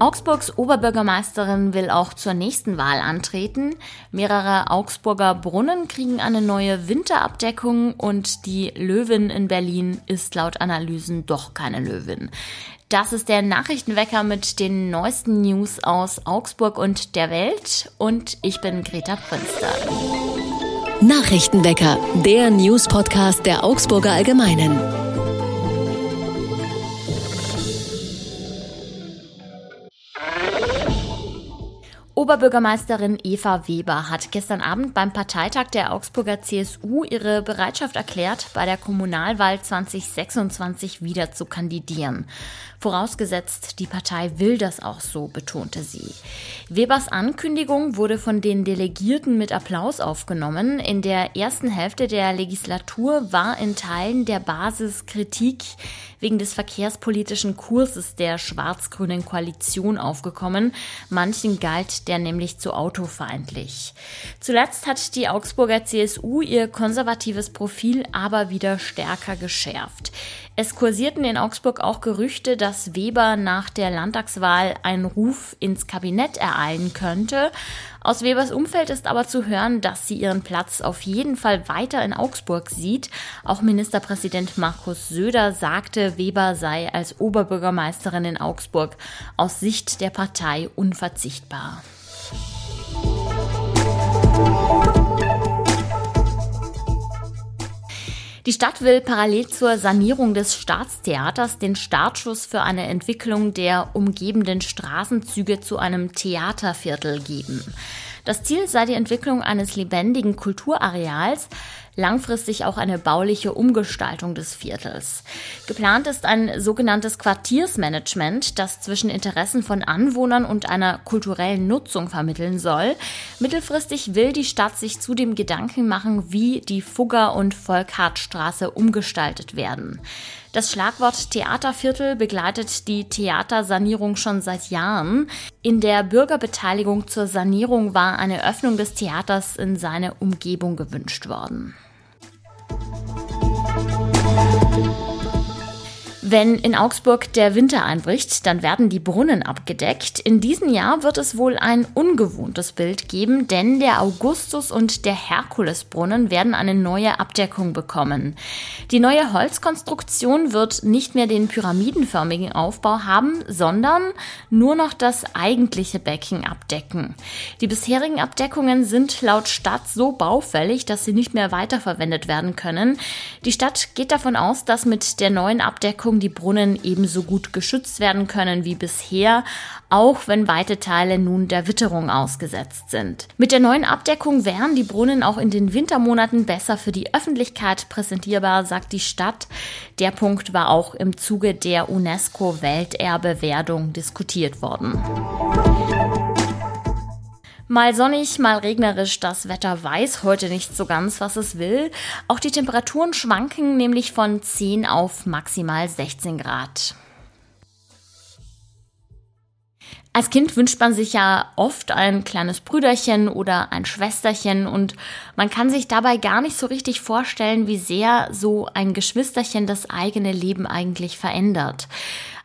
Augsburgs Oberbürgermeisterin will auch zur nächsten Wahl antreten. Mehrere Augsburger Brunnen kriegen eine neue Winterabdeckung und die Löwin in Berlin ist laut Analysen doch keine Löwin. Das ist der Nachrichtenwecker mit den neuesten News aus Augsburg und der Welt und ich bin Greta Prünster. Nachrichtenwecker, der News-Podcast der Augsburger Allgemeinen. Oberbürgermeisterin Eva Weber hat gestern Abend beim Parteitag der Augsburger CSU ihre Bereitschaft erklärt, bei der Kommunalwahl 2026 wieder zu kandidieren. Vorausgesetzt, die Partei will das auch so, betonte sie. Webers Ankündigung wurde von den Delegierten mit Applaus aufgenommen. In der ersten Hälfte der Legislatur war in Teilen der Basis Kritik wegen des verkehrspolitischen Kurses der schwarz-grünen Koalition aufgekommen. Manchen galt der nämlich zu autofeindlich. Zuletzt hat die Augsburger CSU ihr konservatives Profil aber wieder stärker geschärft. Es kursierten in Augsburg auch Gerüchte, dass Weber nach der Landtagswahl einen Ruf ins Kabinett ereilen könnte. Aus Webers Umfeld ist aber zu hören, dass sie ihren Platz auf jeden Fall weiter in Augsburg sieht. Auch Ministerpräsident Markus Söder sagte, Weber sei als Oberbürgermeisterin in Augsburg aus Sicht der Partei unverzichtbar. Die Stadt will parallel zur Sanierung des Staatstheaters den Startschuss für eine Entwicklung der umgebenden Straßenzüge zu einem Theaterviertel geben. Das Ziel sei die Entwicklung eines lebendigen Kulturareals, langfristig auch eine bauliche Umgestaltung des Viertels. Geplant ist ein sogenanntes Quartiersmanagement, das zwischen Interessen von Anwohnern und einer kulturellen Nutzung vermitteln soll. Mittelfristig will die Stadt sich zudem Gedanken machen, wie die Fugger- und Volkhartstraße umgestaltet werden. Das Schlagwort Theaterviertel begleitet die Theatersanierung schon seit Jahren. In der Bürgerbeteiligung zur Sanierung war eine Öffnung des Theaters in seine Umgebung gewünscht worden. Wenn in Augsburg der Winter einbricht, dann werden die Brunnen abgedeckt. In diesem Jahr wird es wohl ein ungewohntes Bild geben, denn der Augustus und der Herkulesbrunnen werden eine neue Abdeckung bekommen. Die neue Holzkonstruktion wird nicht mehr den pyramidenförmigen Aufbau haben, sondern nur noch das eigentliche Becken abdecken. Die bisherigen Abdeckungen sind laut Stadt so baufällig, dass sie nicht mehr weiterverwendet werden können. Die Stadt geht davon aus, dass mit der neuen Abdeckung die Brunnen ebenso gut geschützt werden können wie bisher, auch wenn weite Teile nun der Witterung ausgesetzt sind. Mit der neuen Abdeckung wären die Brunnen auch in den Wintermonaten besser für die Öffentlichkeit präsentierbar, sagt die Stadt. Der Punkt war auch im Zuge der UNESCO-Welterbewerdung diskutiert worden. Mal sonnig, mal regnerisch, das Wetter weiß heute nicht so ganz, was es will. Auch die Temperaturen schwanken nämlich von 10 auf maximal 16 Grad. Als Kind wünscht man sich ja oft ein kleines Brüderchen oder ein Schwesterchen und man kann sich dabei gar nicht so richtig vorstellen, wie sehr so ein Geschwisterchen das eigene Leben eigentlich verändert.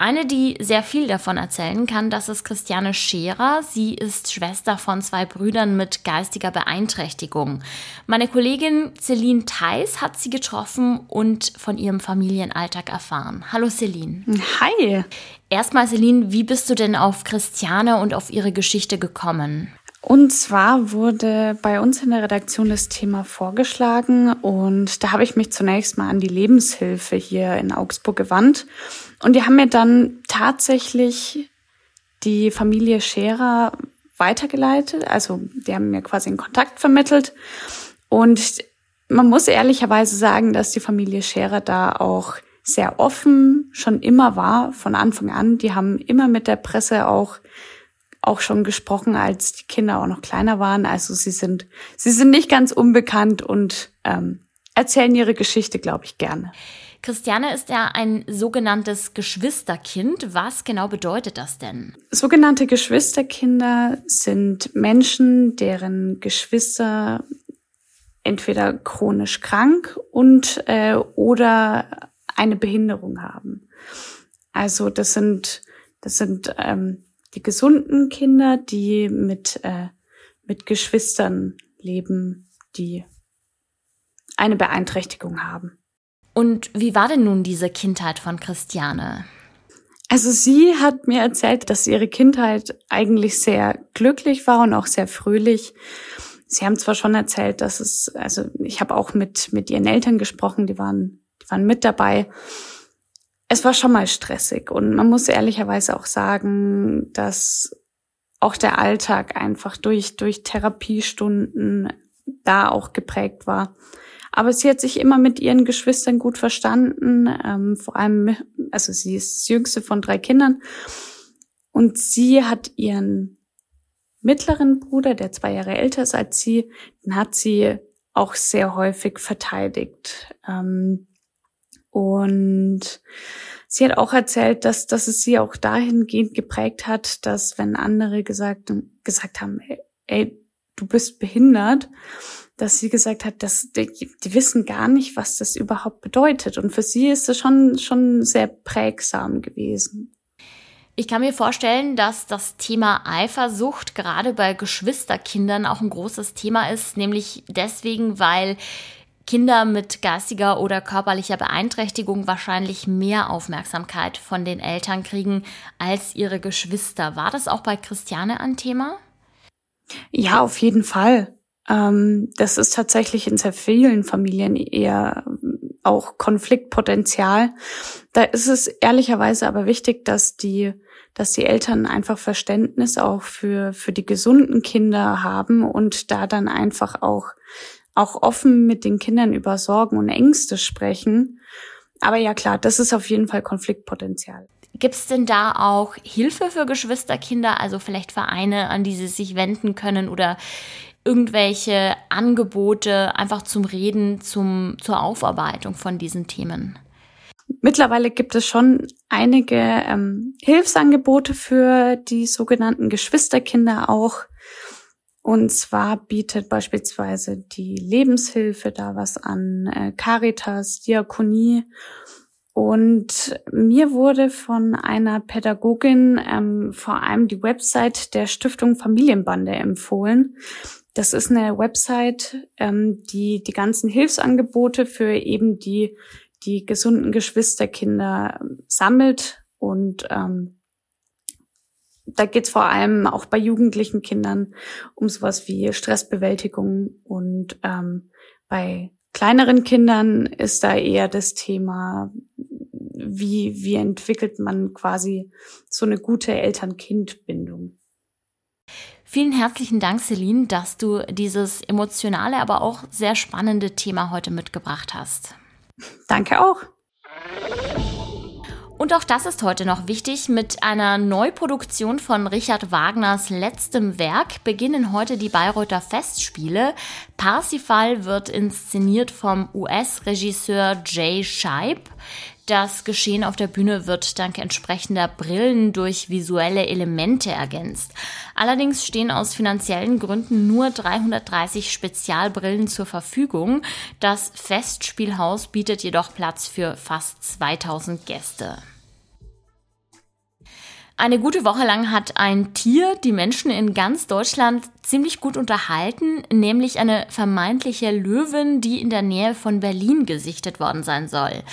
Eine, die sehr viel davon erzählen kann, das ist Christiane Scherer. Sie ist Schwester von zwei Brüdern mit geistiger Beeinträchtigung. Meine Kollegin Celine Theis hat sie getroffen und von ihrem Familienalltag erfahren. Hallo Celine. Hi. Erstmal Celine, wie bist du denn auf Christiane und auf ihre Geschichte gekommen? Und zwar wurde bei uns in der Redaktion das Thema vorgeschlagen und da habe ich mich zunächst mal an die Lebenshilfe hier in Augsburg gewandt und die haben mir dann tatsächlich die Familie Scherer weitergeleitet. Also die haben mir quasi einen Kontakt vermittelt. Und man muss ehrlicherweise sagen, dass die Familie Scherer da auch sehr offen schon immer war, von Anfang an. Die haben immer mit der Presse auch, auch schon gesprochen, als die Kinder auch noch kleiner waren. Also sie sind, sie sind nicht ganz unbekannt und ähm, erzählen ihre Geschichte, glaube ich, gerne. Christiane ist ja ein sogenanntes Geschwisterkind. Was genau bedeutet das denn? Sogenannte Geschwisterkinder sind Menschen, deren Geschwister entweder chronisch krank und äh, oder eine Behinderung haben. Also das sind das sind ähm, die gesunden Kinder, die mit, äh, mit Geschwistern leben, die eine Beeinträchtigung haben. Und wie war denn nun diese Kindheit von Christiane? Also sie hat mir erzählt, dass ihre Kindheit eigentlich sehr glücklich war und auch sehr fröhlich. Sie haben zwar schon erzählt, dass es, also ich habe auch mit mit ihren Eltern gesprochen, die waren, die waren mit dabei. Es war schon mal stressig und man muss ehrlicherweise auch sagen, dass auch der Alltag einfach durch durch Therapiestunden da auch geprägt war. Aber sie hat sich immer mit ihren Geschwistern gut verstanden. Ähm, vor allem, also sie ist das jüngste von drei Kindern. Und sie hat ihren mittleren Bruder, der zwei Jahre älter ist als sie, den hat sie auch sehr häufig verteidigt. Ähm, und sie hat auch erzählt, dass, dass es sie auch dahingehend geprägt hat, dass wenn andere gesagt, gesagt haben, ey, ey du bist behindert, dass sie gesagt hat, dass die, die, wissen gar nicht, was das überhaupt bedeutet. Und für sie ist es schon, schon sehr prägsam gewesen. Ich kann mir vorstellen, dass das Thema Eifersucht gerade bei Geschwisterkindern auch ein großes Thema ist, nämlich deswegen, weil Kinder mit geistiger oder körperlicher Beeinträchtigung wahrscheinlich mehr Aufmerksamkeit von den Eltern kriegen als ihre Geschwister. War das auch bei Christiane ein Thema? Ja, auf jeden Fall. Ähm, das ist tatsächlich in sehr vielen Familien eher ähm, auch Konfliktpotenzial. Da ist es ehrlicherweise aber wichtig, dass die, dass die Eltern einfach Verständnis auch für, für die gesunden Kinder haben und da dann einfach auch, auch offen mit den Kindern über Sorgen und Ängste sprechen. Aber ja klar, das ist auf jeden Fall Konfliktpotenzial. Gibt es denn da auch Hilfe für Geschwisterkinder, also vielleicht Vereine, an die sie sich wenden können oder irgendwelche Angebote einfach zum Reden, zum, zur Aufarbeitung von diesen Themen? Mittlerweile gibt es schon einige ähm, Hilfsangebote für die sogenannten Geschwisterkinder auch. Und zwar bietet beispielsweise die Lebenshilfe da was an, äh, Caritas, Diakonie. Und mir wurde von einer Pädagogin ähm, vor allem die Website der Stiftung Familienbande empfohlen. Das ist eine Website, ähm, die die ganzen Hilfsangebote für eben die, die gesunden Geschwisterkinder sammelt. Und ähm, da geht es vor allem auch bei jugendlichen Kindern um sowas wie Stressbewältigung. Und ähm, bei kleineren Kindern ist da eher das Thema, wie, wie entwickelt man quasi so eine gute Eltern-Kind-Bindung. Vielen herzlichen Dank, Celine, dass du dieses emotionale, aber auch sehr spannende Thema heute mitgebracht hast. Danke auch. Und auch das ist heute noch wichtig. Mit einer Neuproduktion von Richard Wagners letztem Werk beginnen heute die Bayreuther Festspiele. Parsifal wird inszeniert vom US-Regisseur Jay Scheib. Das Geschehen auf der Bühne wird dank entsprechender Brillen durch visuelle Elemente ergänzt. Allerdings stehen aus finanziellen Gründen nur 330 Spezialbrillen zur Verfügung. Das Festspielhaus bietet jedoch Platz für fast 2000 Gäste. Eine gute Woche lang hat ein Tier die Menschen in ganz Deutschland ziemlich gut unterhalten, nämlich eine vermeintliche Löwin, die in der Nähe von Berlin gesichtet worden sein soll.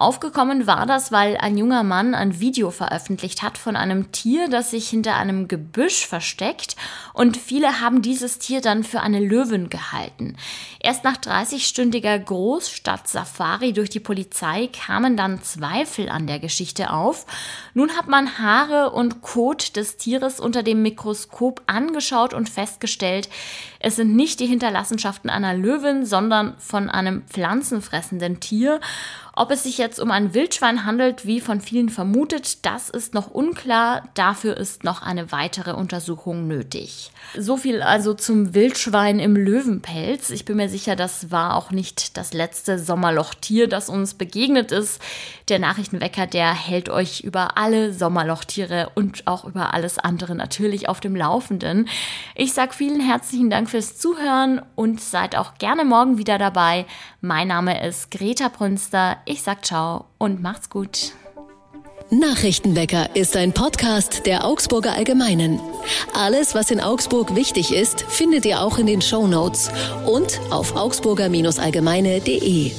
Aufgekommen war das, weil ein junger Mann ein Video veröffentlicht hat von einem Tier, das sich hinter einem Gebüsch versteckt und viele haben dieses Tier dann für eine Löwin gehalten. Erst nach 30-stündiger Großstadt-Safari durch die Polizei kamen dann Zweifel an der Geschichte auf. Nun hat man Haare und Kot des Tieres unter dem Mikroskop angeschaut und festgestellt, es sind nicht die Hinterlassenschaften einer Löwin, sondern von einem pflanzenfressenden Tier. Ob es sich jetzt um ein Wildschwein handelt, wie von vielen vermutet, das ist noch unklar. Dafür ist noch eine weitere Untersuchung nötig. So viel also zum Wildschwein im Löwenpelz. Ich bin mir sicher, das war auch nicht das letzte Sommerlochtier, das uns begegnet ist. Der Nachrichtenwecker, der hält euch über alle Sommerlochtiere und auch über alles andere natürlich auf dem Laufenden. Ich sage vielen herzlichen Dank fürs Zuhören und seid auch gerne morgen wieder dabei. Mein Name ist Greta Brünster. Ich sag ciao und macht's gut. Nachrichtenwecker ist ein Podcast der Augsburger Allgemeinen. Alles, was in Augsburg wichtig ist, findet ihr auch in den Show Notes und auf augsburger-allgemeine.de.